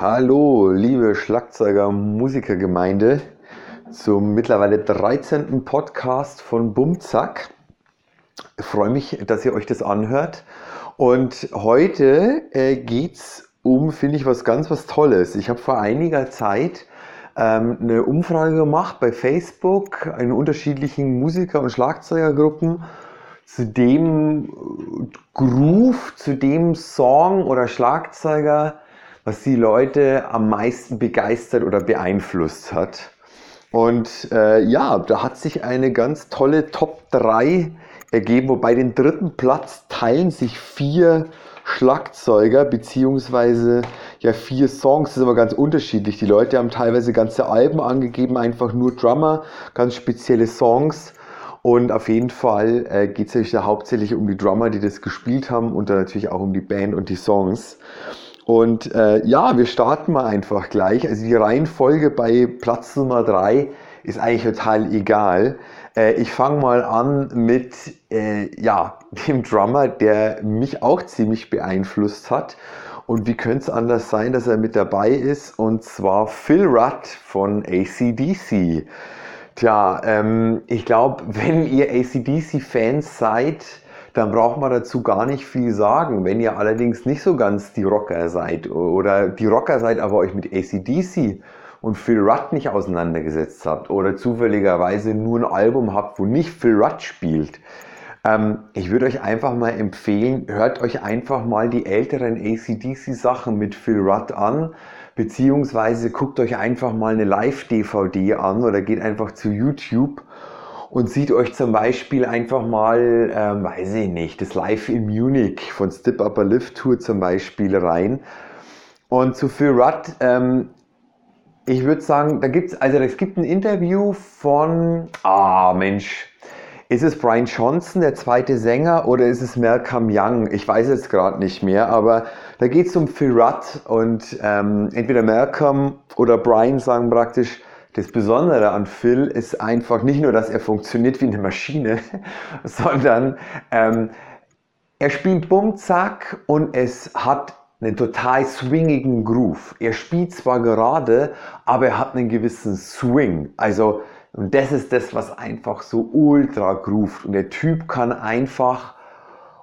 Hallo, liebe Schlagzeuger-Musikergemeinde, zum mittlerweile 13. Podcast von Bumzack. Ich freue mich, dass ihr euch das anhört. Und heute äh, geht es um, finde ich, was ganz was Tolles. Ich habe vor einiger Zeit ähm, eine Umfrage gemacht bei Facebook in unterschiedlichen Musiker- und Schlagzeugergruppen zu dem Groove, zu dem Song oder Schlagzeuger, was die Leute am meisten begeistert oder beeinflusst hat. Und äh, ja, da hat sich eine ganz tolle Top 3 ergeben, wobei den dritten Platz teilen sich vier Schlagzeuger beziehungsweise ja vier Songs. Das ist aber ganz unterschiedlich. Die Leute haben teilweise ganze Alben angegeben, einfach nur Drummer, ganz spezielle Songs. Und auf jeden Fall äh, geht es ja hauptsächlich um die Drummer, die das gespielt haben und dann natürlich auch um die Band und die Songs. Und äh, ja, wir starten mal einfach gleich. Also die Reihenfolge bei Platz Nummer 3 ist eigentlich total egal. Äh, ich fange mal an mit äh, ja, dem Drummer, der mich auch ziemlich beeinflusst hat. Und wie könnte es anders sein, dass er mit dabei ist? Und zwar Phil Rudd von ACDC. Tja, ähm, ich glaube, wenn ihr ACDC-Fans seid, dann braucht man dazu gar nicht viel sagen. Wenn ihr allerdings nicht so ganz die Rocker seid oder die Rocker seid, aber euch mit ACDC und Phil Rudd nicht auseinandergesetzt habt oder zufälligerweise nur ein Album habt, wo nicht Phil Rudd spielt, ähm, ich würde euch einfach mal empfehlen, hört euch einfach mal die älteren ACDC-Sachen mit Phil Rudd an, beziehungsweise guckt euch einfach mal eine Live-DVD an oder geht einfach zu YouTube und sieht euch zum Beispiel einfach mal, ähm, weiß ich nicht, das Live in Munich von Step Upper Lift Tour zum Beispiel rein. Und zu Phil Rudd, ähm, ich würde sagen, da gibt's, also es gibt ein Interview von, ah Mensch, ist es Brian Johnson, der zweite Sänger, oder ist es Malcolm Young? Ich weiß es gerade nicht mehr, aber da geht es um Phil Rudd und ähm, entweder Malcolm oder Brian sagen praktisch, das Besondere an Phil ist einfach nicht nur, dass er funktioniert wie eine Maschine, sondern ähm, er spielt Bumm, Zack und es hat einen total swingigen Groove. Er spielt zwar gerade, aber er hat einen gewissen Swing. Also, und das ist das, was einfach so ultra groovt. Und der Typ kann einfach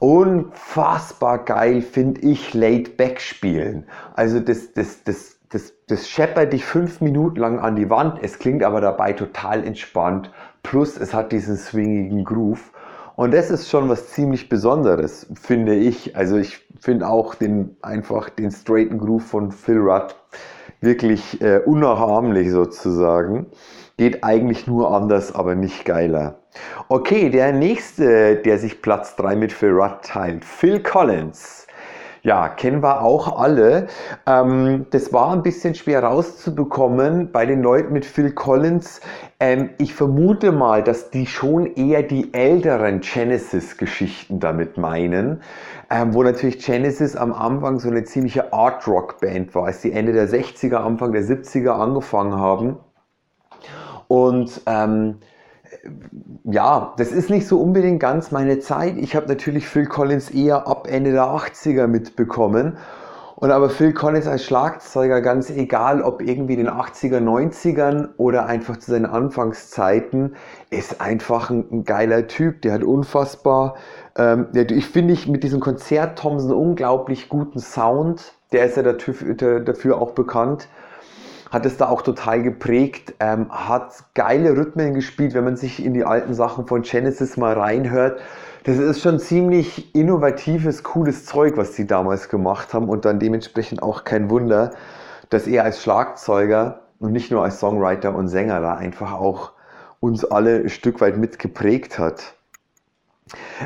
unfassbar geil, finde ich, laid back spielen. Also das, das, das, das, das scheppert dich fünf Minuten lang an die Wand, es klingt aber dabei total entspannt, plus es hat diesen swingigen Groove. Und das ist schon was ziemlich Besonderes, finde ich. Also ich finde auch den einfach den straighten Groove von Phil Rudd wirklich äh, unnachahmlich sozusagen. Geht eigentlich nur anders, aber nicht geiler. Okay, der nächste, der sich Platz 3 mit Phil Rudd teilt, Phil Collins. Ja, kennen wir auch alle. Ähm, das war ein bisschen schwer rauszubekommen bei den Leuten mit Phil Collins. Ähm, ich vermute mal, dass die schon eher die älteren Genesis-Geschichten damit meinen, ähm, wo natürlich Genesis am Anfang so eine ziemliche Art-Rock-Band war, als die Ende der 60er, Anfang der 70er angefangen haben. Und ähm, ja, das ist nicht so unbedingt ganz meine Zeit. Ich habe natürlich Phil Collins eher ab Ende der 80er mitbekommen. Und aber Phil Collins als Schlagzeuger, ganz egal, ob irgendwie den 80er, 90ern oder einfach zu seinen Anfangszeiten, ist einfach ein, ein geiler Typ. Der hat unfassbar, ähm, der, ich finde ich mit diesem Konzert Thompson unglaublich guten Sound. Der ist ja dafür, dafür auch bekannt hat es da auch total geprägt, ähm, hat geile Rhythmen gespielt, wenn man sich in die alten Sachen von Genesis mal reinhört. Das ist schon ziemlich innovatives, cooles Zeug, was sie damals gemacht haben und dann dementsprechend auch kein Wunder, dass er als Schlagzeuger und nicht nur als Songwriter und Sänger da einfach auch uns alle ein Stück weit mitgeprägt hat.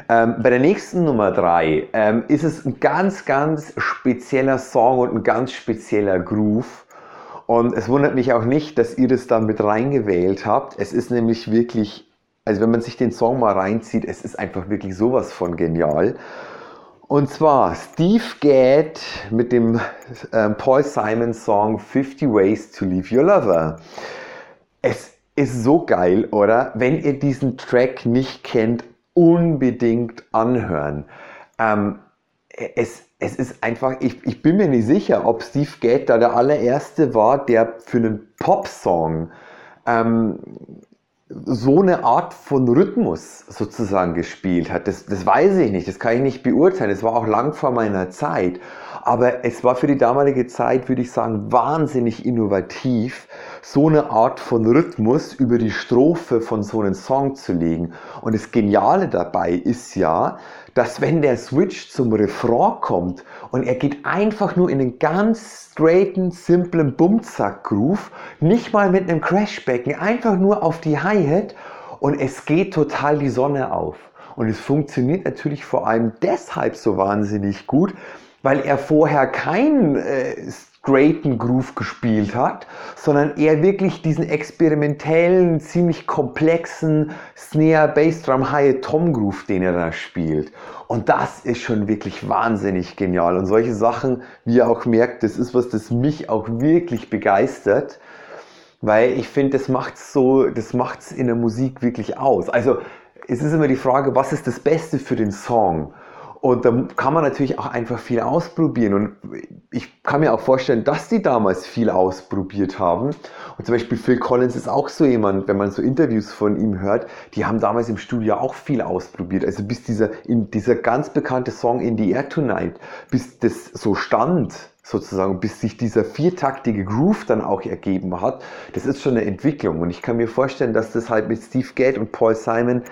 Ähm, bei der nächsten Nummer 3 ähm, ist es ein ganz, ganz spezieller Song und ein ganz spezieller Groove. Und es wundert mich auch nicht, dass ihr das da mit reingewählt habt. Es ist nämlich wirklich, also wenn man sich den Song mal reinzieht, es ist einfach wirklich sowas von genial. Und zwar Steve Gadd mit dem äh, Paul Simon Song 50 Ways to Leave Your Lover. Es ist so geil, oder? Wenn ihr diesen Track nicht kennt, unbedingt anhören. Ähm, es, es ist einfach, ich, ich bin mir nicht sicher, ob Steve Gadd da der allererste war, der für einen Popsong ähm, so eine Art von Rhythmus sozusagen gespielt hat. Das, das weiß ich nicht, das kann ich nicht beurteilen. Es war auch lang vor meiner Zeit. Aber es war für die damalige Zeit, würde ich sagen, wahnsinnig innovativ, so eine Art von Rhythmus über die Strophe von so einem Song zu legen. Und das Geniale dabei ist ja, dass wenn der Switch zum Refrain kommt und er geht einfach nur in einen ganz straighten, simplen Bumzack-Groove, nicht mal mit einem Crashbecken, einfach nur auf die Hi-Hat und es geht total die Sonne auf. Und es funktioniert natürlich vor allem deshalb so wahnsinnig gut, weil er vorher keinen äh, straighten Groove gespielt hat, sondern eher wirklich diesen experimentellen, ziemlich komplexen Snare, Bassdrum, High Tom Groove, den er da spielt. Und das ist schon wirklich wahnsinnig genial. Und solche Sachen, wie ihr auch merkt, das ist was, das mich auch wirklich begeistert, weil ich finde, das macht so, das macht's in der Musik wirklich aus. Also es ist immer die Frage, was ist das Beste für den Song? Und da kann man natürlich auch einfach viel ausprobieren. Und ich kann mir auch vorstellen, dass die damals viel ausprobiert haben. Und zum Beispiel Phil Collins ist auch so jemand, wenn man so Interviews von ihm hört, die haben damals im Studio auch viel ausprobiert. Also bis dieser, dieser ganz bekannte Song In the Air Tonight, bis das so stand, sozusagen, bis sich dieser viertaktige Groove dann auch ergeben hat, das ist schon eine Entwicklung. Und ich kann mir vorstellen, dass das halt mit Steve Gadd und Paul Simon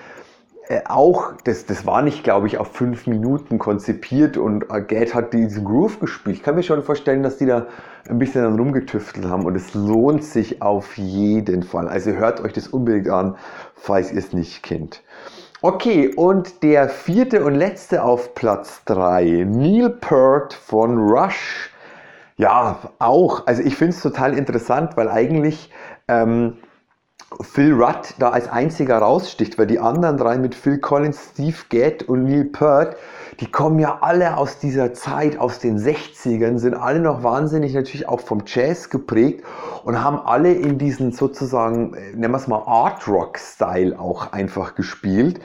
auch, das, das war nicht, glaube ich, auf fünf Minuten konzipiert und äh, Gad hat diesen Groove gespielt. Ich kann mir schon vorstellen, dass die da ein bisschen dann rumgetüftelt haben und es lohnt sich auf jeden Fall. Also hört euch das unbedingt an, falls ihr es nicht kennt. Okay, und der vierte und letzte auf Platz drei Neil Peart von Rush. Ja, auch. Also ich finde es total interessant, weil eigentlich ähm, Phil Rudd da als einziger raussticht, weil die anderen drei mit Phil Collins, Steve Gadd und Neil Peart, die kommen ja alle aus dieser Zeit, aus den 60ern, sind alle noch wahnsinnig natürlich auch vom Jazz geprägt und haben alle in diesen sozusagen, äh, nennen wir es mal Art Rock Style auch einfach gespielt.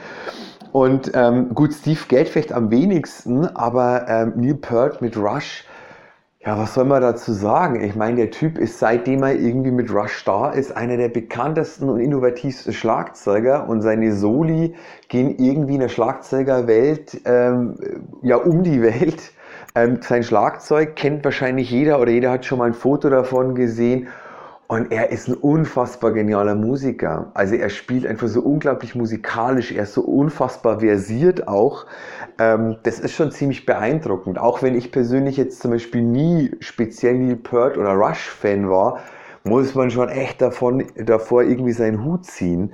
Und ähm, gut, Steve Gadd vielleicht am wenigsten, aber ähm, Neil Peart mit Rush, ja, was soll man dazu sagen? Ich meine, der Typ ist seitdem er irgendwie mit Rush da ist, einer der bekanntesten und innovativsten Schlagzeuger und seine Soli gehen irgendwie in der Schlagzeugerwelt ähm, ja um die Welt. Ähm, sein Schlagzeug kennt wahrscheinlich jeder oder jeder hat schon mal ein Foto davon gesehen und er ist ein unfassbar genialer Musiker. Also er spielt einfach so unglaublich musikalisch, er ist so unfassbar versiert auch. Ähm, das ist schon ziemlich beeindruckend. Auch wenn ich persönlich jetzt zum Beispiel nie speziell Neil Peart oder Rush-Fan war, muss man schon echt davon, davor irgendwie seinen Hut ziehen.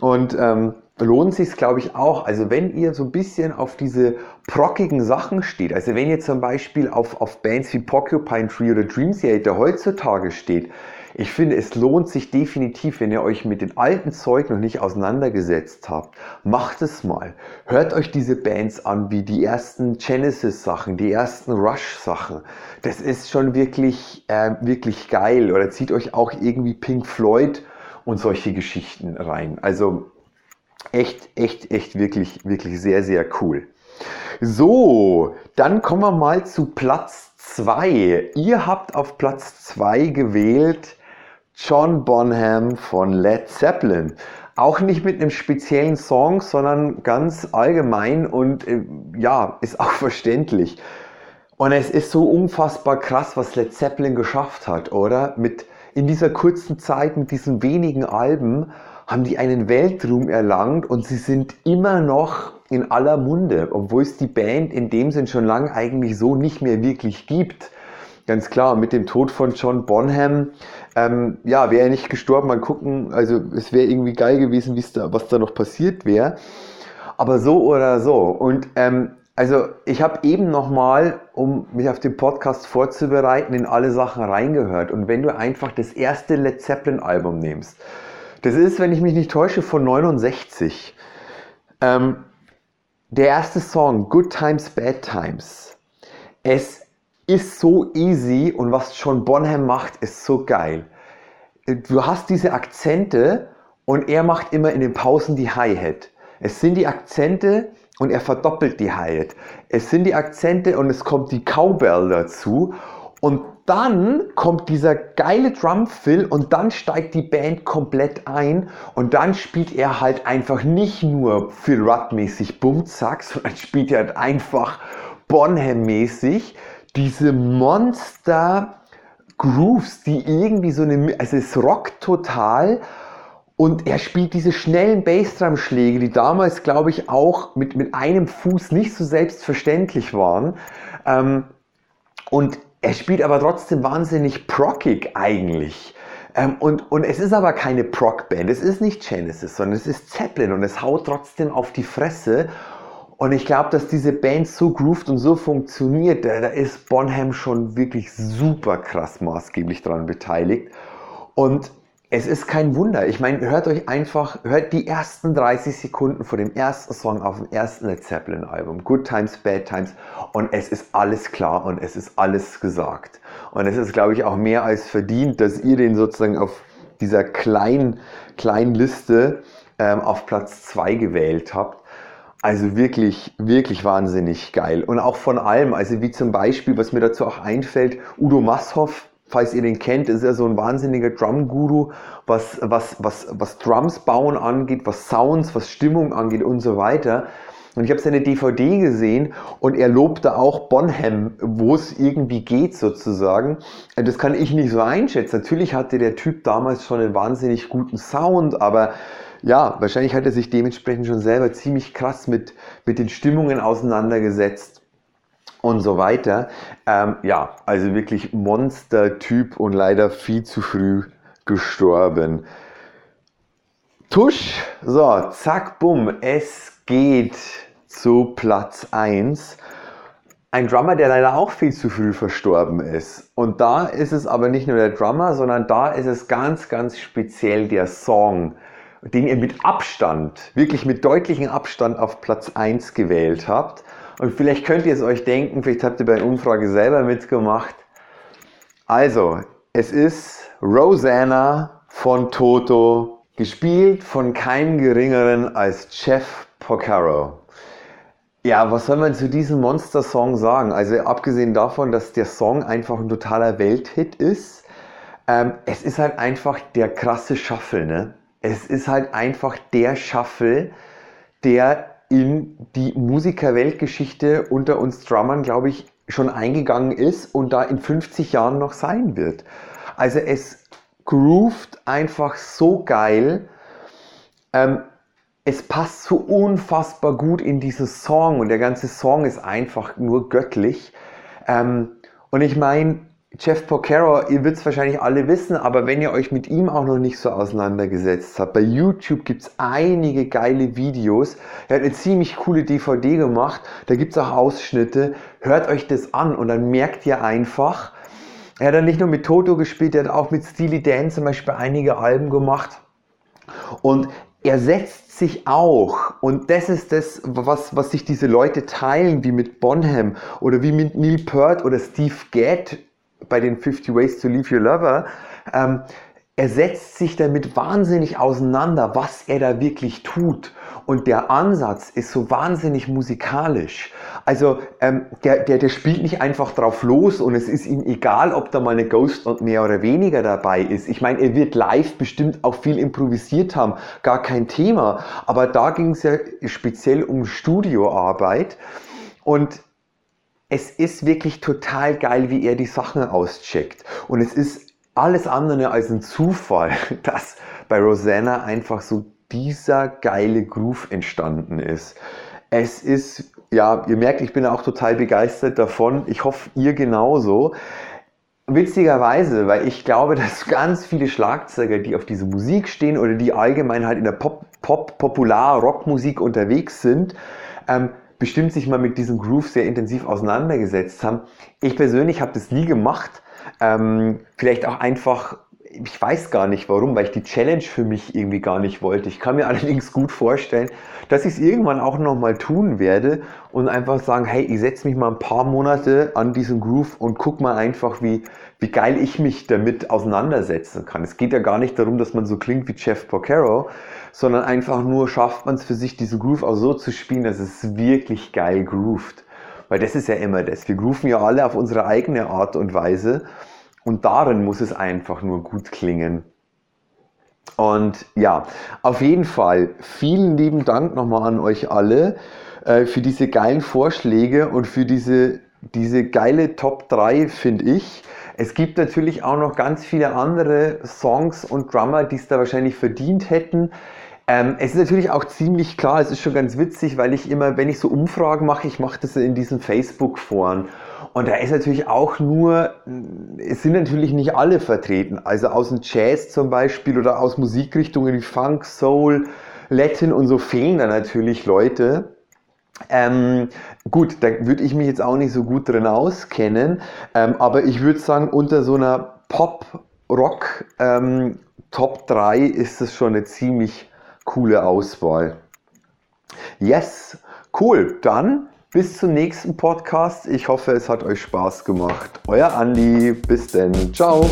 Und ähm, lohnt sich glaube ich auch. Also wenn ihr so ein bisschen auf diese prockigen Sachen steht, also wenn ihr zum Beispiel auf, auf Bands wie Porcupine Tree oder Dream Theater heutzutage steht, ich finde, es lohnt sich definitiv, wenn ihr euch mit dem alten Zeug noch nicht auseinandergesetzt habt. Macht es mal. Hört euch diese Bands an, wie die ersten Genesis-Sachen, die ersten Rush-Sachen. Das ist schon wirklich, äh, wirklich geil. Oder zieht euch auch irgendwie Pink Floyd und solche Geschichten rein. Also echt, echt, echt wirklich, wirklich sehr, sehr cool. So, dann kommen wir mal zu Platz 2. Ihr habt auf Platz 2 gewählt John Bonham von Led Zeppelin. Auch nicht mit einem speziellen Song, sondern ganz allgemein und äh, ja, ist auch verständlich. Und es ist so unfassbar krass, was Led Zeppelin geschafft hat, oder? Mit in dieser kurzen Zeit, mit diesen wenigen Alben, haben die einen Weltruhm erlangt und sie sind immer noch in aller Munde, obwohl es die Band in dem Sinn schon lange eigentlich so nicht mehr wirklich gibt. Ganz klar, mit dem Tod von John Bonham, ähm, ja, wäre er nicht gestorben, mal gucken, also es wäre irgendwie geil gewesen, da, was da noch passiert wäre. Aber so oder so. Und ähm, also ich habe eben nochmal, um mich auf den Podcast vorzubereiten, in alle Sachen reingehört. Und wenn du einfach das erste Led Zeppelin Album nimmst, das ist, wenn ich mich nicht täusche, von 69. Ähm, der erste Song, Good Times, Bad Times. Es ist so easy und was John Bonham macht, ist so geil. Du hast diese Akzente und er macht immer in den Pausen die Hi-Hat. Es sind die Akzente und er verdoppelt die Hi-Hat. Es sind die Akzente und es kommt die Cowbell dazu und dann kommt dieser geile Drumfill und dann steigt die Band komplett ein und dann spielt er halt einfach nicht nur Phil Rudd-mäßig Bumzack, sondern spielt er halt einfach Bonham-mäßig diese Monster Grooves, die irgendwie so eine, also es rockt total und er spielt diese schnellen Bassdrum-Schläge, die damals, glaube ich, auch mit, mit einem Fuß nicht so selbstverständlich waren. Ähm, und er spielt aber trotzdem wahnsinnig prockig eigentlich. Ähm, und, und es ist aber keine Proc-Band, es ist nicht Genesis, sondern es ist Zeppelin und es haut trotzdem auf die Fresse. Und ich glaube, dass diese Band so grooved und so funktioniert, da, da ist Bonham schon wirklich super krass maßgeblich daran beteiligt. Und es ist kein Wunder. Ich meine, hört euch einfach, hört die ersten 30 Sekunden von dem ersten Song auf dem ersten Led Zeppelin Album. Good Times, Bad Times. Und es ist alles klar und es ist alles gesagt. Und es ist, glaube ich, auch mehr als verdient, dass ihr den sozusagen auf dieser kleinen, kleinen Liste ähm, auf Platz 2 gewählt habt. Also wirklich, wirklich wahnsinnig geil. Und auch von allem, also wie zum Beispiel, was mir dazu auch einfällt, Udo Masshoff, falls ihr den kennt, ist er so ein wahnsinniger Drum-Guru, was, was, was, was Drums bauen angeht, was Sounds, was Stimmung angeht und so weiter. Und ich habe seine DVD gesehen und er lobte auch Bonham, wo es irgendwie geht sozusagen. Das kann ich nicht so einschätzen. Natürlich hatte der Typ damals schon einen wahnsinnig guten Sound, aber ja, wahrscheinlich hat er sich dementsprechend schon selber ziemlich krass mit, mit den Stimmungen auseinandergesetzt und so weiter. Ähm, ja, also wirklich Monster-Typ und leider viel zu früh gestorben. Tusch, so, zack, bumm, es geht zu Platz 1. Ein Drummer, der leider auch viel zu früh verstorben ist. Und da ist es aber nicht nur der Drummer, sondern da ist es ganz, ganz speziell der Song, den ihr mit Abstand, wirklich mit deutlichem Abstand auf Platz 1 gewählt habt. Und vielleicht könnt ihr es euch denken, vielleicht habt ihr bei der Umfrage selber mitgemacht. Also, es ist Rosanna von Toto, gespielt von keinem geringeren als Jeff Porcaro. Ja, was soll man zu diesem Monster-Song sagen? Also abgesehen davon, dass der Song einfach ein totaler Welthit ist, ähm, es ist halt einfach der krasse Shuffle. Ne? Es ist halt einfach der Shuffle, der in die Musikerweltgeschichte unter uns Drummern, glaube ich, schon eingegangen ist und da in 50 Jahren noch sein wird. Also es groovt einfach so geil. Ähm, es passt so unfassbar gut in diesen Song und der ganze Song ist einfach nur göttlich. Ähm, und ich meine, Jeff Porcaro, ihr es wahrscheinlich alle wissen, aber wenn ihr euch mit ihm auch noch nicht so auseinandergesetzt habt, bei YouTube gibt es einige geile Videos. Er hat eine ziemlich coole DVD gemacht, da gibt es auch Ausschnitte. Hört euch das an und dann merkt ihr einfach, er hat dann nicht nur mit Toto gespielt, er hat auch mit Steely Dan zum Beispiel einige Alben gemacht. Und er setzt sich auch, und das ist das, was, was sich diese Leute teilen, wie mit Bonham oder wie mit Neil Peart oder Steve Gadd bei den 50 Ways to Leave Your Lover, ähm, er setzt sich damit wahnsinnig auseinander, was er da wirklich tut. Und der Ansatz ist so wahnsinnig musikalisch. Also ähm, der, der, der spielt nicht einfach drauf los und es ist ihm egal, ob da mal eine Ghost und mehr oder weniger dabei ist. Ich meine, er wird live bestimmt auch viel improvisiert haben, gar kein Thema. Aber da ging es ja speziell um Studioarbeit. Und es ist wirklich total geil, wie er die Sachen auscheckt. Und es ist alles andere als ein Zufall, dass bei Rosanna einfach so dieser geile Groove entstanden ist. Es ist, ja, ihr merkt, ich bin auch total begeistert davon. Ich hoffe, ihr genauso. Witzigerweise, weil ich glaube, dass ganz viele Schlagzeuger, die auf diese Musik stehen oder die allgemein halt in der Pop, Pop Popular, Rockmusik unterwegs sind, ähm, bestimmt sich mal mit diesem Groove sehr intensiv auseinandergesetzt haben. Ich persönlich habe das nie gemacht. Ähm, vielleicht auch einfach, ich weiß gar nicht warum, weil ich die Challenge für mich irgendwie gar nicht wollte. Ich kann mir allerdings gut vorstellen, dass ich es irgendwann auch nochmal tun werde und einfach sagen, hey, ich setze mich mal ein paar Monate an diesen Groove und guck mal einfach, wie, wie geil ich mich damit auseinandersetzen kann. Es geht ja gar nicht darum, dass man so klingt wie Jeff Porcaro, sondern einfach nur schafft man es für sich, diesen Groove auch so zu spielen, dass es wirklich geil groovt. Weil das ist ja immer das. Wir grooven ja alle auf unsere eigene Art und Weise. Und darin muss es einfach nur gut klingen. Und ja, auf jeden Fall vielen lieben Dank nochmal an euch alle äh, für diese geilen Vorschläge und für diese, diese geile Top 3, finde ich. Es gibt natürlich auch noch ganz viele andere Songs und Drummer, die es da wahrscheinlich verdient hätten. Ähm, es ist natürlich auch ziemlich klar, es ist schon ganz witzig, weil ich immer, wenn ich so Umfragen mache, ich mache das in diesen Facebook-Foren. Und da ist natürlich auch nur, es sind natürlich nicht alle vertreten. Also aus dem Jazz zum Beispiel oder aus Musikrichtungen wie Funk, Soul, Latin und so fehlen da natürlich Leute. Ähm, gut, da würde ich mich jetzt auch nicht so gut drin auskennen, ähm, aber ich würde sagen, unter so einer Pop-Rock ähm, Top 3 ist es schon eine ziemlich coole Auswahl. Yes, cool. Dann bis zum nächsten Podcast. Ich hoffe, es hat euch Spaß gemacht. Euer Andi. Bis denn. Ciao.